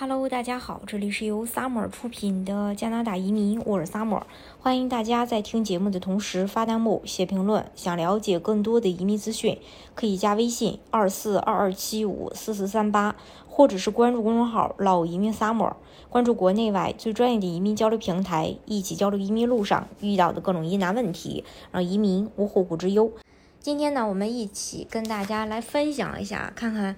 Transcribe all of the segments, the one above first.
Hello，大家好，这里是由 Summer 出品的加拿大移民，我是 Summer，欢迎大家在听节目的同时发弹幕、写评论。想了解更多的移民资讯，可以加微信二四二二七五四四三八，或者是关注公众号老移民 Summer，关注国内外最专业的移民交流平台，一起交流移民路上遇到的各种疑难问题，让移民无后顾之忧。今天呢，我们一起跟大家来分享一下，看看。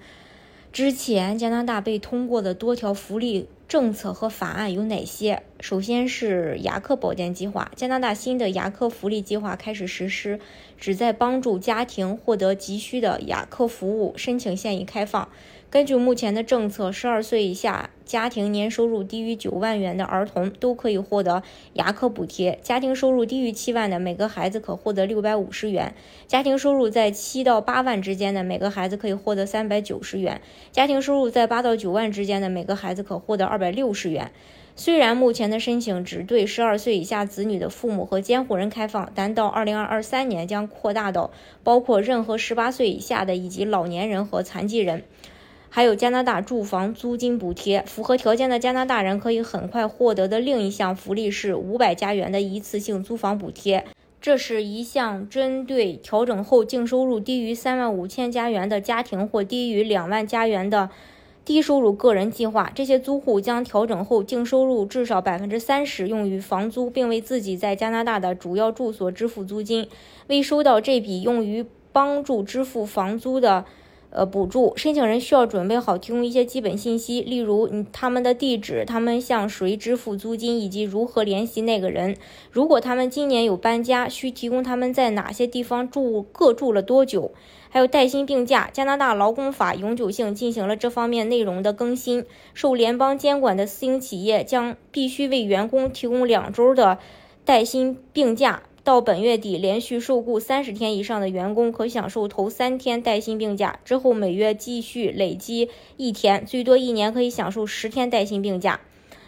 之前加拿大被通过的多条福利政策和法案有哪些？首先是牙科保健计划，加拿大新的牙科福利计划开始实施，旨在帮助家庭获得急需的牙科服务。申请现已开放。根据目前的政策，十二岁以下家庭年收入低于九万元的儿童都可以获得牙科补贴；家庭收入低于七万的每个孩子可获得六百五十元；家庭收入在七到八万之间的每个孩子可以获得三百九十元；家庭收入在八到九万之间的每个孩子可获得二百六十元。虽然目前的申请只对十二岁以下子女的父母和监护人开放，但到二零二三年将扩大到包括任何十八岁以下的以及老年人和残疾人。还有加拿大住房租金补贴，符合条件的加拿大人可以很快获得的另一项福利是五百加元的一次性租房补贴。这是一项针对调整后净收入低于三万五千加元的家庭或低于两万加元的低收入个人计划。这些租户将调整后净收入至少百分之三十用于房租，并为自己在加拿大的主要住所支付租金。未收到这笔用于帮助支付房租的。呃，补助申请人需要准备好提供一些基本信息，例如你他们的地址、他们向谁支付租金以及如何联系那个人。如果他们今年有搬家，需提供他们在哪些地方住、各住了多久。还有带薪病假，加拿大劳工法永久性进行了这方面内容的更新。受联邦监管的私营企业将必须为员工提供两周的带薪病假。到本月底，连续受雇三十天以上的员工可享受头三天带薪病假，之后每月继续累积一天，最多一年可以享受十天带薪病假。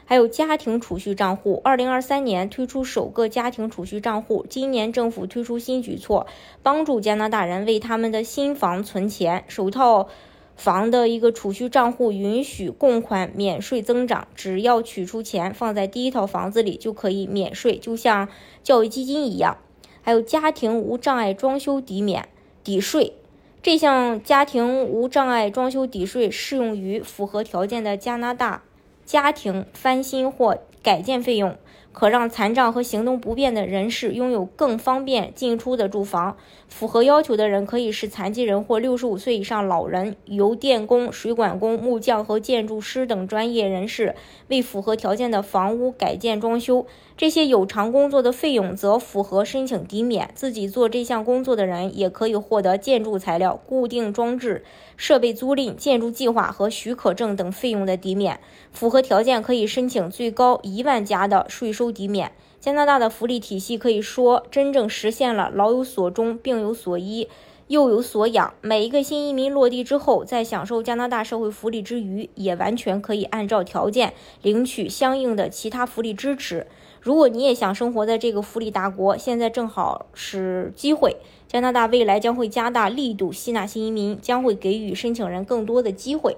还有家庭储蓄账户，二零二三年推出首个家庭储蓄账户。今年政府推出新举措，帮助加拿大人为他们的新房存钱。首套。房的一个储蓄账户允许供款免税增长，只要取出钱放在第一套房子里就可以免税，就像教育基金一样。还有家庭无障碍装修抵免抵税，这项家庭无障碍装修抵税适用于符合条件的加拿大家庭翻新或改建费用。可让残障和行动不便的人士拥有更方便进出的住房。符合要求的人可以是残疾人或六十五岁以上老人、邮电工、水管工、木匠和建筑师等专业人士为符合条件的房屋改建装修。这些有偿工作的费用则符合申请抵免。自己做这项工作的人也可以获得建筑材料、固定装置、设备租赁、建筑计划和许可证等费用的抵免。符合条件可以申请最高一万加的税收。抵免加拿大的福利体系可以说真正实现了老有所终、病有所医、幼有所养。每一个新移民落地之后，在享受加拿大社会福利之余，也完全可以按照条件领取相应的其他福利支持。如果你也想生活在这个福利大国，现在正好是机会。加拿大未来将会加大力度吸纳新移民，将会给予申请人更多的机会。